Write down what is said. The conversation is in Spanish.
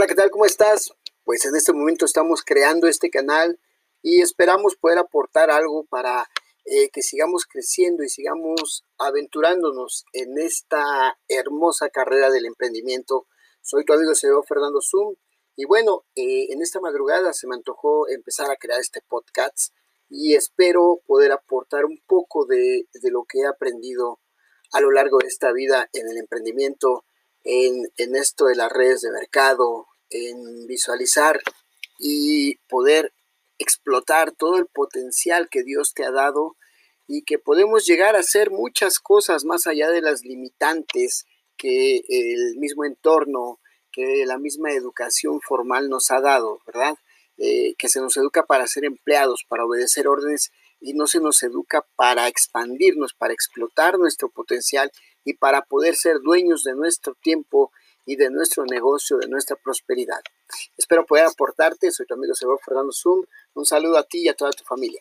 Hola, ¿qué tal? ¿Cómo estás? Pues en este momento estamos creando este canal y esperamos poder aportar algo para eh, que sigamos creciendo y sigamos aventurándonos en esta hermosa carrera del emprendimiento. Soy tu amigo CEO Fernando Zoom y bueno, eh, en esta madrugada se me antojó empezar a crear este podcast y espero poder aportar un poco de, de lo que he aprendido a lo largo de esta vida en el emprendimiento en, esto de las redes de mercado, en visualizar y poder explotar todo el potencial que Dios te ha dado y que podemos llegar a hacer muchas cosas más allá de las limitantes que el mismo entorno, que la misma educación formal nos ha dado, ¿verdad? Eh, que se nos educa para ser empleados, para obedecer órdenes y no se nos educa para expandirnos, para explotar nuestro potencial y para poder ser dueños de nuestro tiempo y de nuestro negocio, de nuestra prosperidad. Espero poder aportarte. Soy tu amigo Sebor Fernando Zoom. Un saludo a ti y a toda tu familia.